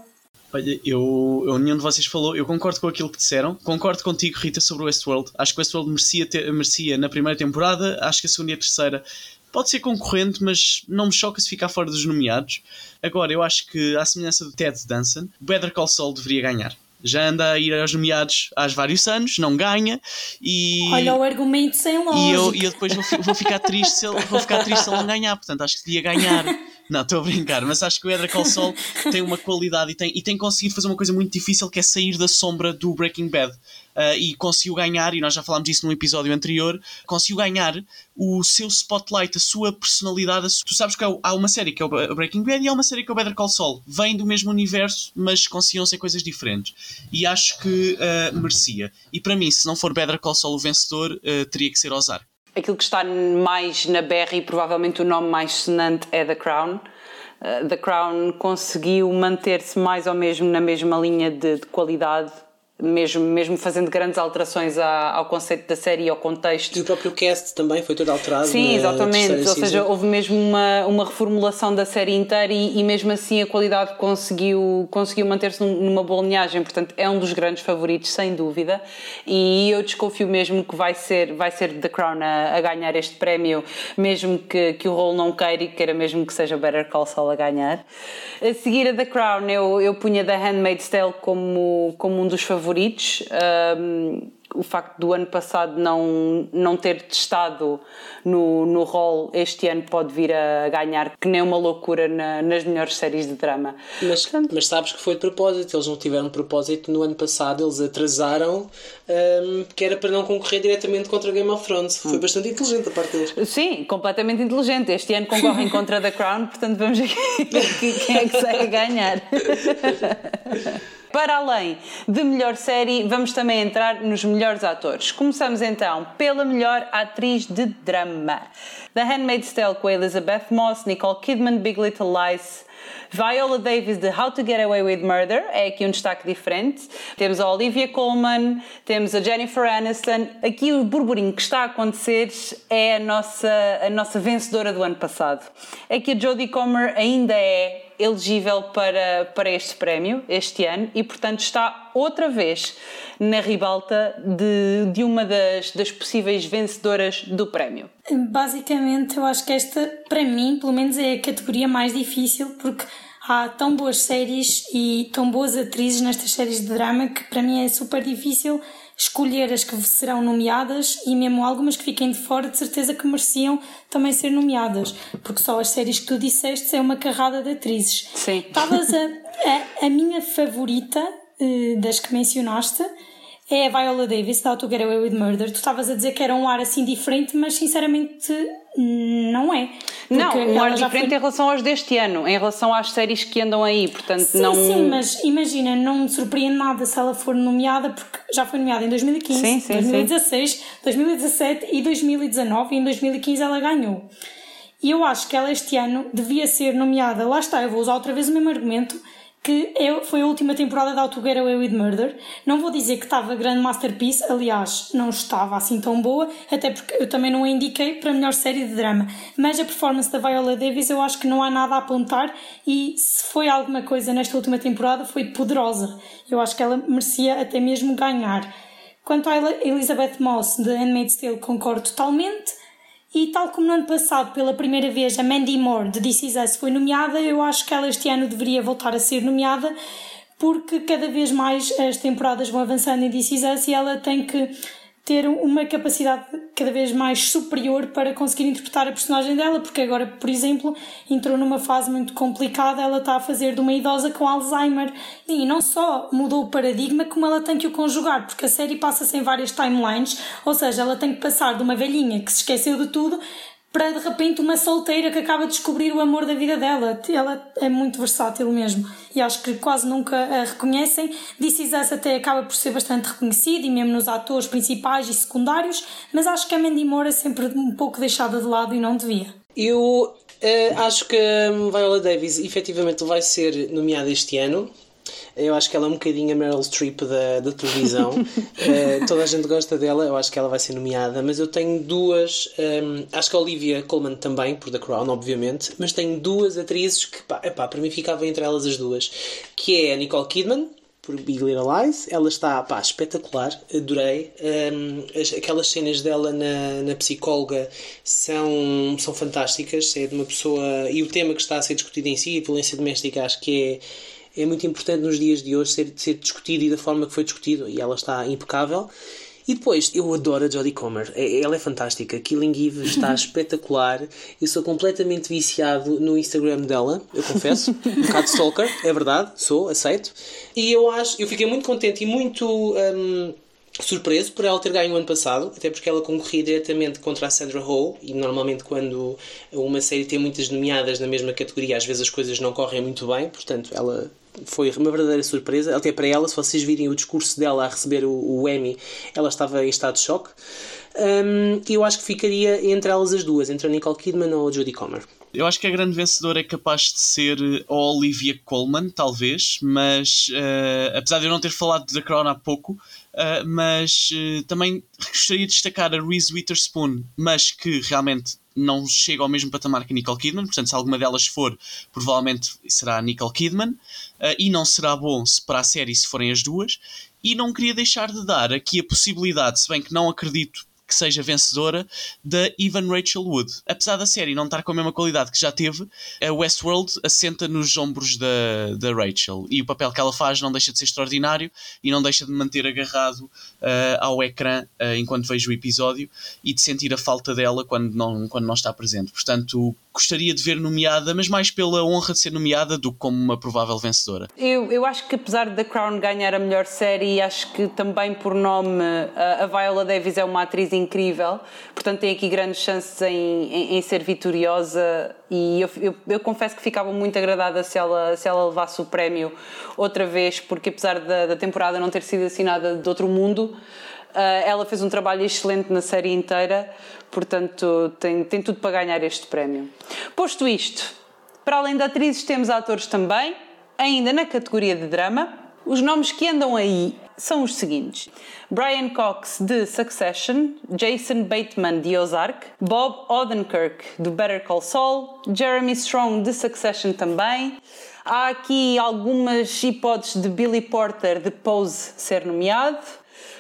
Olha, eu, eu, nenhum de vocês falou, eu concordo com aquilo que disseram, concordo contigo, Rita, sobre o Westworld. Acho que o Westworld merecia, ter, merecia na primeira temporada, acho que a segunda e a terceira pode ser concorrente, mas não me choca se ficar fora dos nomeados. Agora, eu acho que, à semelhança do Ted Danson, Better Call Saul deveria ganhar já anda a ir aos nomeados há vários anos, não ganha e. Olha o argumento sem lógica. E eu, e eu depois vou, vou, ficar triste se ele, vou ficar triste se ele não ganhar, portanto acho que devia ganhar. Não, estou a brincar, mas acho que o Edra Sol tem uma qualidade e tem, e tem conseguido fazer uma coisa muito difícil que é sair da sombra do Breaking Bad. Uh, e conseguiu ganhar, e nós já falámos disso num episódio anterior, conseguiu ganhar o seu spotlight, a sua personalidade. Tu sabes que há uma série que é o Breaking Bad e há uma série que é o Better Call Saul. Vêm do mesmo universo, mas conseguiam ser coisas diferentes. E acho que uh, merecia. E para mim, se não for Better Call Saul o vencedor, uh, teria que ser Ozark aquilo que está mais na berra e provavelmente o nome mais sonante é The Crown. Uh, The Crown conseguiu manter-se mais ou mesmo na mesma linha de, de qualidade mesmo, mesmo fazendo grandes alterações ao conceito da série e ao contexto. E o próprio cast também foi todo alterado. Sim, exatamente. Ou season. seja, houve mesmo uma, uma reformulação da série inteira e, e mesmo assim a qualidade conseguiu, conseguiu manter-se numa boa linhagem. Portanto, é um dos grandes favoritos, sem dúvida. E eu desconfio mesmo que vai ser, vai ser The Crown a, a ganhar este prémio, mesmo que, que o rol não queira e queira mesmo que seja Better Call Saul a ganhar. A seguir a The Crown, eu, eu punha The Handmaid's Tale como, como um dos favoritos favoritos. Um, o facto do ano passado não, não ter testado no, no rol este ano pode vir a ganhar, que nem uma loucura na, nas melhores séries de drama. Mas, mas sabes que foi de propósito, eles não tiveram propósito no ano passado, eles atrasaram, um, que era para não concorrer diretamente contra Game of Thrones. Foi hum. bastante inteligente a parte deles. Sim, completamente inteligente. Este ano concorrem contra The Crown, portanto vamos ver quem é que sai a ganhar. Para além de melhor série, vamos também entrar nos melhores atores. Começamos então pela melhor atriz de drama. The Handmaid's Tale com Elizabeth Moss, Nicole Kidman, Big Little Lies, Viola Davis de How to Get Away with Murder, é aqui um destaque diferente. Temos a Olivia Colman, temos a Jennifer Aniston. Aqui o burburinho que está a acontecer é a nossa, a nossa vencedora do ano passado. Aqui a Jodie Comer ainda é elegível para, para este prémio este ano e, portanto, está outra vez na ribalta de, de uma das, das possíveis vencedoras do prémio. Basicamente, eu acho que esta, para mim, pelo menos, é a categoria mais difícil porque há tão boas séries e tão boas atrizes nestas séries de drama que para mim é super difícil escolher as que serão nomeadas e mesmo algumas que fiquem de fora, de certeza que mereciam também ser nomeadas, porque só as séries que tu disseste é uma carrada de atrizes. Sim. Estavas a, a, a, minha favorita uh, das que mencionaste é a Viola Davis, da How to Get Away with Murder. Tu estavas a dizer que era um ar assim diferente, mas sinceramente não é. Não, um ar diferente foi... em relação aos deste ano, em relação às séries que andam aí, portanto sim, não... Sim, mas imagina, não me surpreende nada se ela for nomeada, porque já foi nomeada em 2015, sim, sim, 2016, sim. 2017 e 2019 e em 2015 ela ganhou. E eu acho que ela este ano devia ser nomeada, lá está, eu vou usar outra vez o mesmo argumento, que é, foi a última temporada to Get Away with Murder. Não vou dizer que estava grande masterpiece, aliás, não estava assim tão boa, até porque eu também não a indiquei para a melhor série de drama. Mas a performance da Viola Davis eu acho que não há nada a apontar e se foi alguma coisa nesta última temporada foi poderosa. Eu acho que ela merecia até mesmo ganhar. Quanto a Elizabeth Moss de Handmaid's Tale, concordo totalmente. E tal como no ano passado, pela primeira vez, a Mandy Moore de This Is Us foi nomeada, eu acho que ela este ano deveria voltar a ser nomeada porque cada vez mais as temporadas vão avançando em This Is Us e ela tem que ter uma capacidade cada vez mais superior para conseguir interpretar a personagem dela, porque agora, por exemplo, entrou numa fase muito complicada, ela está a fazer de uma idosa com Alzheimer. E não só mudou o paradigma, como ela tem que o conjugar, porque a série passa-se em várias timelines, ou seja, ela tem que passar de uma velhinha que se esqueceu de tudo para de repente uma solteira que acaba de descobrir o amor da vida dela. Ela é muito versátil mesmo e acho que quase nunca a reconhecem. This Is Us até acaba por ser bastante reconhecido e mesmo nos atores principais e secundários, mas acho que a Mandy Moore é sempre um pouco deixada de lado e não devia. Eu uh, acho que Viola Davis efetivamente vai ser nomeada este ano. Eu acho que ela é um bocadinho a Meryl Streep da, da televisão. uh, toda a gente gosta dela, eu acho que ela vai ser nomeada. Mas eu tenho duas. Um, ehm, acho que a Olivia Colman também, por The Crown, obviamente. Mas tenho duas atrizes que, pá, epá, para mim ficava entre elas as duas. Que é a Nicole Kidman, por Big Little Lies. Ela está pá, espetacular, adorei. Um, ehm, as, aquelas cenas dela na, na psicóloga são, são fantásticas. É de uma pessoa. E o tema que está a ser discutido em si, a violência doméstica, acho que é é muito importante nos dias de hoje ser, ser discutido e da forma que foi discutido, e ela está impecável. E depois, eu adoro a Jodie Comer. É, ela é fantástica. Killing Eve está espetacular. Eu sou completamente viciado no Instagram dela, eu confesso. Um bocado stalker, é verdade, sou, aceito. E eu acho, eu fiquei muito contente e muito. Um, surpreso por ela ter ganho o ano passado, até porque ela concorria diretamente contra a Sandra Oh, e normalmente quando uma série tem muitas nomeadas na mesma categoria, às vezes as coisas não correm muito bem, portanto ela foi uma verdadeira surpresa. Até para ela, se vocês virem o discurso dela a receber o, o Emmy, ela estava em estado de choque. Um, eu acho que ficaria entre elas as duas, entre a Nicole Kidman ou a Jodie Comer. Eu acho que a grande vencedora é capaz de ser a Olivia Colman, talvez, mas uh, apesar de eu não ter falado da Crown há pouco, uh, mas uh, também gostaria de destacar a Reese Witherspoon, mas que realmente não chega ao mesmo patamar que Nicole Kidman, portanto, se alguma delas for, provavelmente será a Nicole Kidman, uh, e não será bom se para a série se forem as duas. E não queria deixar de dar aqui a possibilidade, se bem que não acredito que seja vencedora da Evan Rachel Wood. Apesar da série não estar com a mesma qualidade que já teve, a Westworld assenta nos ombros da, da Rachel e o papel que ela faz não deixa de ser extraordinário e não deixa de manter agarrado uh, ao ecrã uh, enquanto vejo o episódio e de sentir a falta dela quando não, quando não está presente. Portanto, gostaria de ver nomeada, mas mais pela honra de ser nomeada do que como uma provável vencedora. Eu, eu acho que apesar da Crown ganhar a melhor série, acho que também por nome a Viola Davis é uma atriz incrível, portanto tem aqui grandes chances em, em, em ser vitoriosa e eu, eu, eu, confesso que ficava muito agradada se ela, se ela levasse o prémio outra vez, porque apesar da, da temporada não ter sido assinada de outro mundo, ela fez um trabalho excelente na série inteira portanto tem, tem tudo para ganhar este prémio. Posto isto, para além de atrizes, temos atores também, ainda na categoria de drama. Os nomes que andam aí são os seguintes: Brian Cox de Succession, Jason Bateman de Ozark, Bob Odenkirk de Better Call Saul, Jeremy Strong de Succession também. Há aqui algumas hipóteses de Billy Porter de Pose ser nomeado.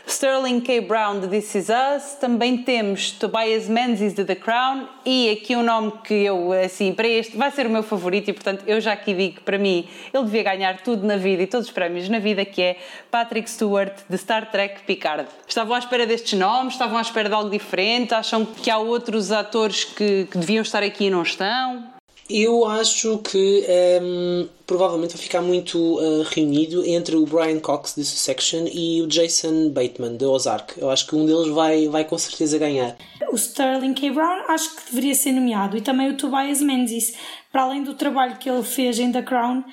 Sterling K. Brown de This Is Us, também temos Tobias Menzies de The Crown e aqui um nome que eu, assim, para este vai ser o meu favorito e portanto eu já aqui digo que para mim ele devia ganhar tudo na vida e todos os prémios na vida, que é Patrick Stewart de Star Trek Picard. Estavam à espera destes nomes, estavam à espera de algo diferente, acham que há outros atores que, que deviam estar aqui e não estão? Eu acho que um, ehm, provavelmente vai ficar muito uh, reunido entre o Brian Cox de Succession e o Jason Bateman de Ozark. Eu acho que um deles vai, vai com certeza ganhar. O Sterling K. Brown acho que deveria ser nomeado e também o Tobias Menzies. Para além do trabalho que ele fez em The Crown,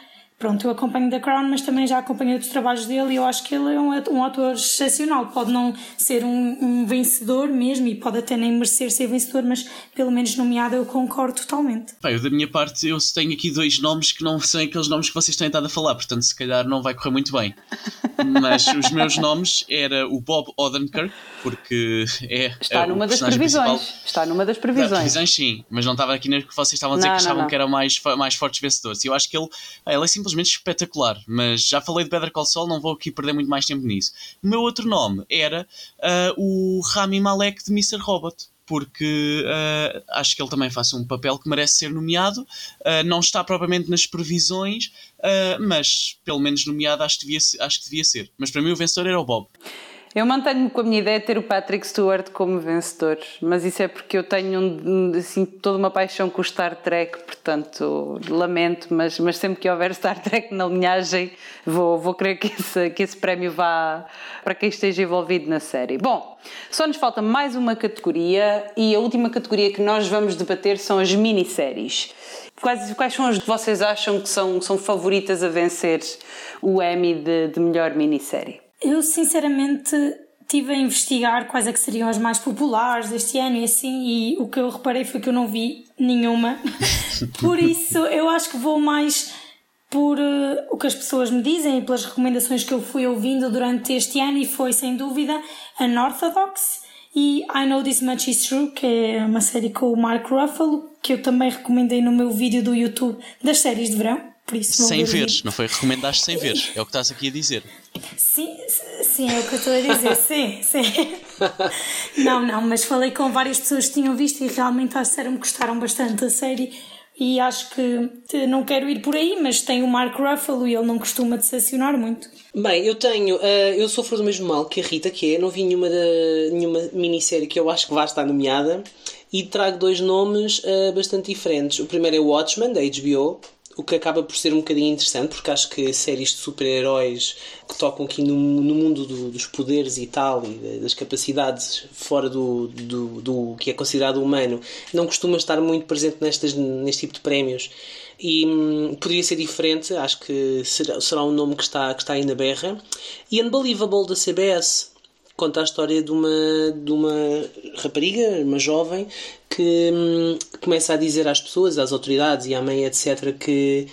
pronto, eu acompanho The Crown, mas também já acompanhei outros trabalhos dele e eu acho que ele é um, um ator excepcional. Pode não ser um, um, vencedor mesmo e pode até nem merecer ser vencedor, mas pelo menos nomeado eu concordo totalmente. Pai, da minha parte, eu tenho aqui dois nomes que não são aqueles nomes que vocês têm estado a falar, portanto, se calhar não vai correr muito bem. Mas os meus nomes era o Bob Odenkirk, porque é. Está é numa das previsões. Principal. Está numa das previsões. Da, previsões, sim, mas não estava aqui na que vocês estavam a dizer não, que achavam que eram mais, mais fortes vencedores. E eu acho que ele, ele é simplesmente espetacular. Mas já falei de Better Call Saul, não vou aqui perder muito mais tempo nisso. O meu outro nome era uh, o Rami Malek de Mr. Robot porque uh, acho que ele também faz um papel que merece ser nomeado. Uh, não está propriamente nas previsões, mas pelo menos nomeado acho que, devia, acho que devia ser. Mas para mim o vencedor era o Bob. Eu mantenho-me com a minha ideia de ter o Patrick Stewart como vencedor, mas isso é porque eu tenho um, assim, toda uma paixão com o Star Trek, portanto, lamento, mas, mas sempre que houver Star Trek na linhagem, vou, vou querer que esse, que esse prémio vá para quem esteja envolvido na série. Bom, só nos falta mais uma categoria e a última categoria que nós vamos debater são as minisséries. Quais, quais são as que vocês acham que são, são favoritas a vencer o Emmy de, de melhor minissérie? Eu, sinceramente, estive a investigar quais é que seriam as mais populares deste ano e assim, e o que eu reparei foi que eu não vi nenhuma. por isso, eu acho que vou mais por uh, o que as pessoas me dizem e pelas recomendações que eu fui ouvindo durante este ano, e foi sem dúvida Unorthodox e I Know This Much Is True, que é uma série com o Mark Ruffalo, que eu também recomendei no meu vídeo do YouTube das séries de verão. Por isso sem veres, não foi? Recomendaste sem veres, é o que estás aqui a dizer. Sim, sim, é o que eu estou a dizer, sim, sim. Não, não, mas falei com várias pessoas que tinham visto e realmente disseram-me que gostaram bastante da série e acho que não quero ir por aí, mas tem o Mark Ruffalo e ele não costuma decepcionar muito. Bem, eu tenho, uh, eu sofro do mesmo mal que a Rita, que é, não vi nenhuma, de, nenhuma minissérie que eu acho que vai estar nomeada e trago dois nomes uh, bastante diferentes. O primeiro é Watchmen, da HBO, o que acaba por ser um bocadinho interessante, porque acho que séries de super-heróis que tocam aqui no, no mundo do, dos poderes e tal, e das capacidades fora do, do, do, que é considerado humano, não costuma estar muito presente nestas, neste tipo de prémios. E hum, poderia ser diferente, acho que será, será um nome que está, que está aí na berra. E Unbelievable da CBS, conta a história de uma, de uma rapariga, uma jovem, que hum, começa a dizer às pessoas, às autoridades e à mãe, etc., que,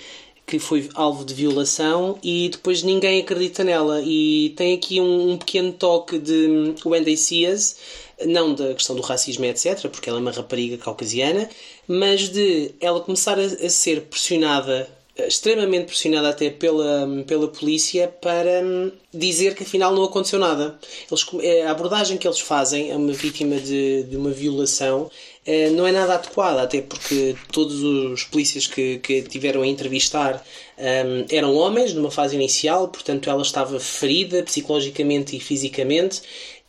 que foi alvo de violação e depois ninguém acredita nela. E tem aqui um, um pequeno toque de Wendy Sears, não da questão do racismo, etc., porque ela é uma rapariga caucasiana, mas de ela começar a, a ser pressionada extremamente pressionada até pela, pela polícia para hum, dizer que afinal não aconteceu nada. Eles, é, a abordagem que eles fazem a uma vítima de, de uma violação é, não é nada adequada, até porque todos os polícias que, que tiveram a entrevistar um, eram homens numa fase inicial, portanto ela estava ferida psicologicamente e fisicamente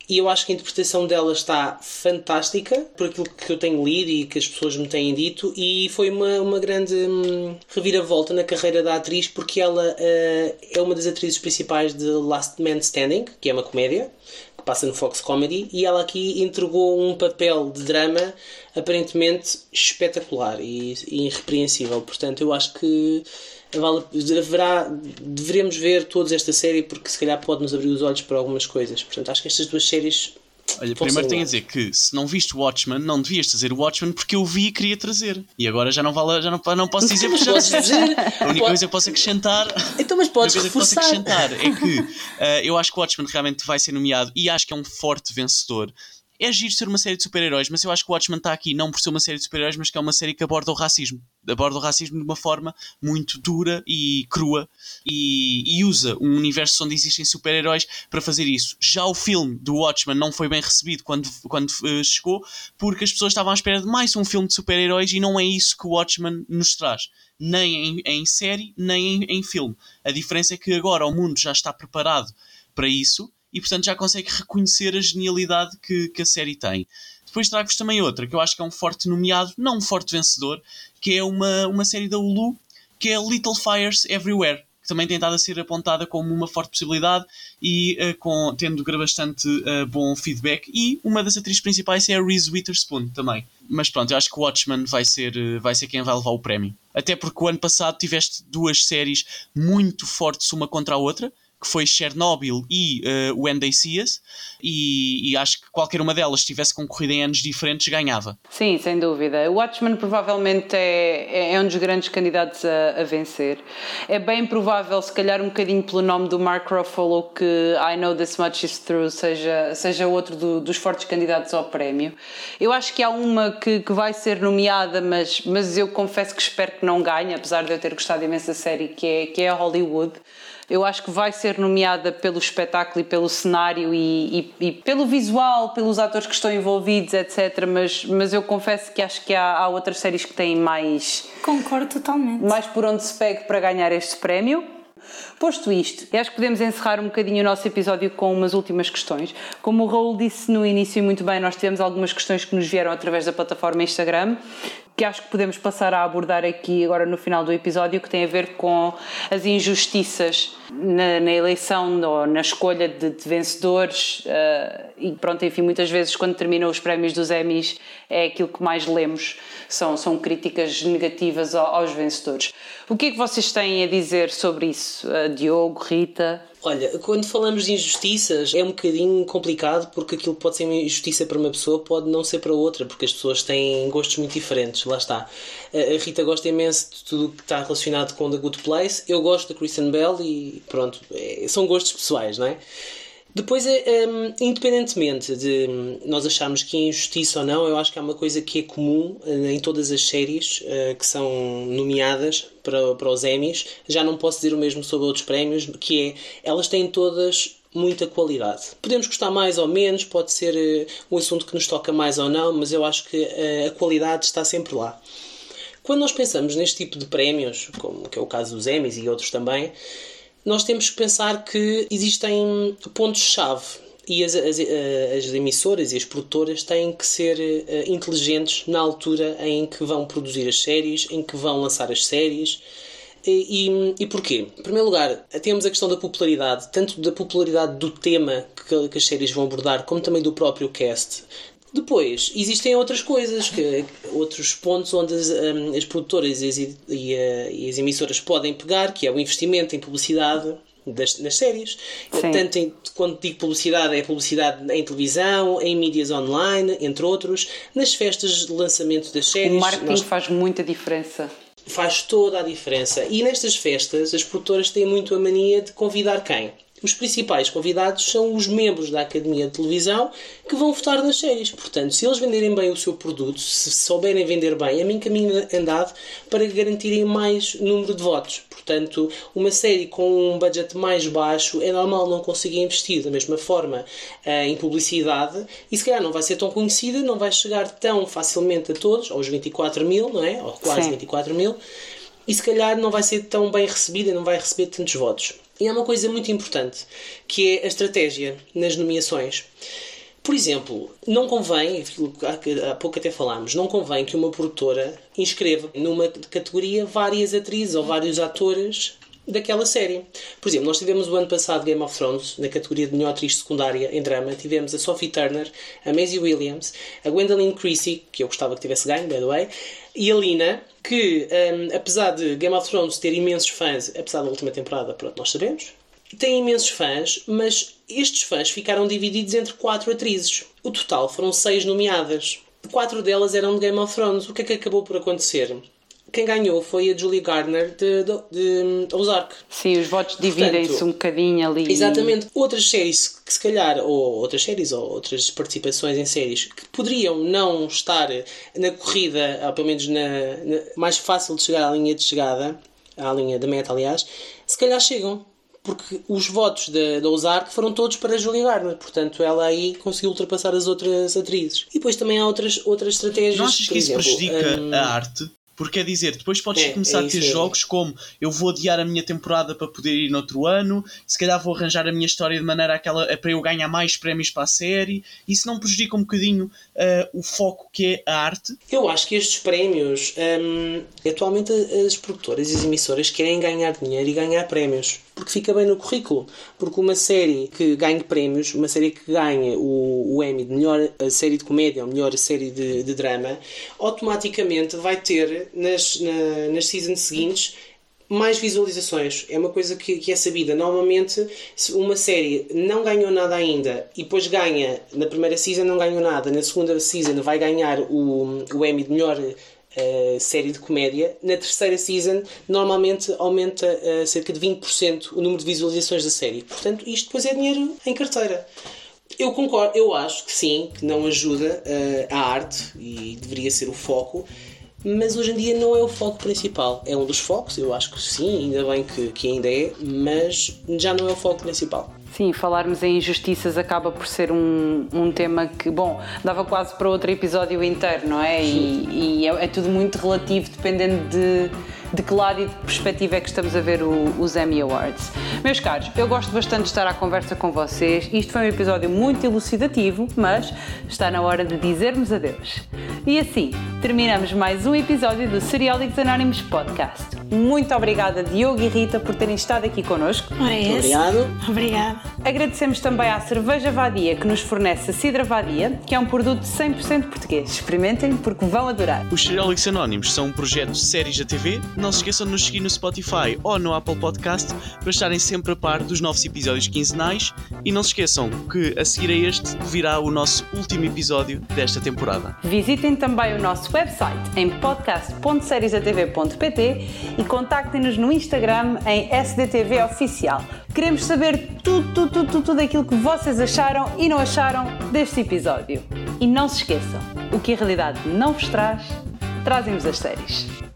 e eu acho que a interpretação dela está fantástica por aquilo que eu tenho lido e que as pessoas me têm dito e foi uma, uma grande hum, reviravolta na carreira da atriz porque ela uh, é uma das atrizes principais de Last Man Standing, que é uma comédia que passa no Fox Comedy e ela aqui entregou um papel de drama aparentemente espetacular e, e irrepreensível. Portanto, eu acho que vale, deveremos ver todos esta série porque se calhar pode-nos abrir os olhos para algumas coisas. Portanto, acho que estas duas séries. Olha, primeiro tenho a dizer que se não viste Watchmen, não devias trazer o Watchmen porque eu vi e queria trazer. E agora já não vale, já não, não posso dizer porque já dizer. A única coisa que posso acrescentar. Então, mas podes a única coisa que posso acrescentar é que uh, eu acho que o Watchmen realmente vai ser nomeado e acho que é um forte vencedor é giro ser uma série de super-heróis, mas eu acho que o Watchmen está aqui não por ser uma série de super-heróis, mas que é uma série que aborda o racismo. Aborda o racismo de uma forma muito dura e crua e, e usa um universo onde existem super-heróis para fazer isso. Já o filme do Watchmen não foi bem recebido quando, quando uh, chegou, porque as pessoas estavam à espera de mais um filme de super-heróis e não é isso que o Watchmen nos traz. Nem em, em série, nem em, em filme. A diferença é que agora o mundo já está preparado para isso e portanto já consegue reconhecer a genialidade que, que a série tem. Depois trago-vos também outra, que eu acho que é um forte nomeado, não um forte vencedor, que é uma, uma série da Hulu, que é Little Fires Everywhere. que também tem estado a ser apontada como uma forte possibilidade e uh, com, tendo bastante uh, bom feedback. E uma das atrizes principais é a Reese Witherspoon também. Mas pronto, eu acho que Watchmen vai ser, uh, vai ser quem vai levar o prémio. Até porque o ano passado tiveste duas séries muito fortes uma contra a outra que foi Chernobyl e uh, When They See Us, e, e, acho que qualquer uma delas tivesse concorrido em anos diferentes ganhava. Sim, sem dúvida. O Watchmen provavelmente é, é um dos grandes candidatos a, a, vencer. É bem provável, se calhar um bocadinho pelo nome do Mark Ruffalo, que I Know This Much Is True seja, seja outro do, dos fortes candidatos ao prémio. Eu acho que há uma que, que vai ser nomeada, mas, mas eu confesso que espero que não ganhe, apesar de eu ter gostado imenso da série, que é, que é Hollywood eu acho que vai ser nomeada pelo espetáculo e pelo cenário e, e, e, pelo visual, pelos atores que estão envolvidos, etc. Mas, mas eu confesso que acho que há, há outras séries que têm mais. Concordo totalmente. Mais por onde se pegue para ganhar este prémio. Posto isto, acho que podemos encerrar um bocadinho o nosso episódio com umas últimas questões. Como o Raul disse no início muito bem, nós tivemos algumas questões que nos vieram através da plataforma Instagram que acho que podemos passar a abordar aqui agora no final do episódio, que tem a ver com as injustiças na, na eleição ou na escolha de, de vencedores. Uh, e pronto, enfim, muitas vezes quando terminam os prémios dos Emmys é aquilo que mais lemos, são, são críticas negativas aos vencedores. O que é que vocês têm a dizer sobre isso, uh, Diogo, Rita? Olha, quando falamos de injustiças é um bocadinho complicado porque aquilo pode ser uma injustiça para uma pessoa pode não ser para outra, porque as pessoas têm gostos muito diferentes, lá está. A Rita gosta imenso de tudo que está relacionado com The Good Place, eu gosto da Kristen Bell e pronto, é, são gostos pessoais, não é? Depois, um, independentemente de nós acharmos que é injustiça ou não, eu acho que há uma coisa que é comum eh, em todas as séries uh, que são nomeadas para, para os Emmys. Já não posso dizer o mesmo sobre outros prémios, que é elas têm todas muita qualidade. Podemos gostar mais ou menos, pode ser uh, um assunto que nos toca mais ou não, mas eu acho que uh, a qualidade está sempre lá. Quando nós pensamos neste tipo de prémios, como que é o caso dos Emmys e outros também, nós temos que pensar que existem pontos-chave e as, as, eh, as, emissoras e as produtoras têm que ser uh, inteligentes na altura em que vão produzir as séries, em que vão lançar as séries. E, e, e porquê? Em primeiro lugar, temos a questão da popularidade, tanto da popularidade do tema que, que as séries vão abordar, como também do próprio cast. Depois, existem outras coisas, que, outros pontos onde as, um, as produtoras e as, e, e as, emissoras podem pegar, que é o investimento em publicidade das, nas séries. Sim. Tanto em, quando digo publicidade, é publicidade em televisão, em mídias online, entre outros, nas festas de lançamento das séries. O marketing nós... faz muita diferença. Faz toda a diferença. E nestas festas, as produtoras têm muito a mania de convidar quem? Os principais convidados são os membros da Academia de Televisão que vão votar nas séries. Portanto, se eles venderem bem o seu produto, se souberem vender bem, é mim caminho andado para garantirem mais número de votos. Portanto, uma série com um budget mais baixo é normal não conseguir investir da mesma forma uh, em publicidade e se calhar não vai ser tão conhecida, não vai chegar tão facilmente a todos, aos 24 mil, não é? Ou quase Sim. 24 mil, e se calhar não vai ser tão bem recebida, não vai receber tantos votos. E há uma coisa muito importante, que é a estratégia nas nomeações. Por exemplo, não convém, há pouco até falámos, não convém que uma produtora inscreva numa categoria várias atrizes ou vários atores daquela série. Por exemplo, nós tivemos o ano passado Game of Thrones, na categoria de melhor atriz secundária em drama, tivemos a Sophie Turner, a Maisie Williams, a Gwendolyn Christie, que eu gostava que tivesse ganho, by the way, e a Lina, que um, apesar de Game of Thrones ter imensos fãs, apesar da última temporada, pronto, nós sabemos, tem imensos fãs, mas estes fãs ficaram divididos entre quatro atrizes. O total foram seis nomeadas. Quatro delas eram de Game of Thrones. O que é que acabou por acontecer? Quem ganhou foi a Julie Gardner de, de, de Ozark. Sim, os votos dividem-se um bocadinho ali. Exatamente. Outras séries que se calhar, ou outras séries, ou outras participações em séries que poderiam não estar na corrida, ou pelo menos na, na mais fácil de chegar à linha de chegada, à linha da meta, aliás, se calhar chegam porque os votos da Ozark foram todos para Julie Garner, portanto ela aí conseguiu ultrapassar as outras atrizes. E depois também há outras, outras estratégias. Não achas que isso exemplo, prejudica um... a arte? Porque quer dizer, depois podes É, começar é a ter jogos como eu vou adiar a minha temporada para poder ir no outro ano, se calhar vou arranjar a minha história de maneira aquela, para eu ganhar mais prémios para a série. Isso não prejudica um bocadinho ah, o foco que é a arte? Eu acho que estes prémios, hum, atualmente as produtoras e as emissoras querem ganhar dinheiro e ganhar prémios. Porque fica bem no currículo. Porque uma série que ganhe prémios, uma série que ganhe o, o Emmy de melhor eh, série de comédia ou melhor série de, de drama, automaticamente vai ter nas, na- nas seasons seguintes mais visualizações. É uma coisa que, que é sabida. Normalmente, se uma série não ganhou nada ainda e depois ganha, na primeira season não ganhou nada, na segunda season vai ganhar o, o Emmy de melhor eh, série de comédia, na terceira season normalmente aumenta eh, cerca de 20% o número de visualizações da série. Portanto, isto depois é dinheiro em carteira. Eu concordo, eu acho que sim, que não ajuda eh, a arte e deveria ser o foco, mas hoje em dia não é o foco principal. É um dos focos, eu acho que sim, ainda bem que, que ainda é, mas já não é o foco principal. Sim, falarmos em injustiças acaba por ser um, um tema que, bom, dava quase para outro episódio inteiro, não é? E, e é, é tudo muito relativo, dependendo de, de que lado e de perspectiva é que estamos a ver o- os Emmy Awards. Meus caros, eu gosto bastante de estar à conversa com vocês. Isto foi um episódio muito elucidativo, mas está na hora de dizermos adeus. E assim, terminamos mais um episódio do Seriólicos Anónimos Podcast. Muito obrigada, Diogo e Rita, por terem estado aqui connosco. Ora, é esse. Obrigado. Obrigada. Agradecemos também à Cerveja Vadia que nos fornece a Cidra Vadia, que é um produto 100% português. Experimentem porque vão adorar. Os Seriólicos Anónimos são um projeto de séries da TV. Não se esqueçam de nos seguir no Spotify ou no Apple Podcast para estarem sempre a par dos novos episódios quinzenais. E não se esqueçam que a seguir a este virá o nosso último episódio desta temporada. Visitem também o nosso website em podcast.seriesdatv.pt e contactem-nos no Instagram em SDTV Oficial. Queremos saber tudo, tudo, tudo, tudo, tudo aquilo que vocês acharam e não acharam deste episódio. E não se esqueçam, o que a realidade não vos traz, trazem-vos as séries.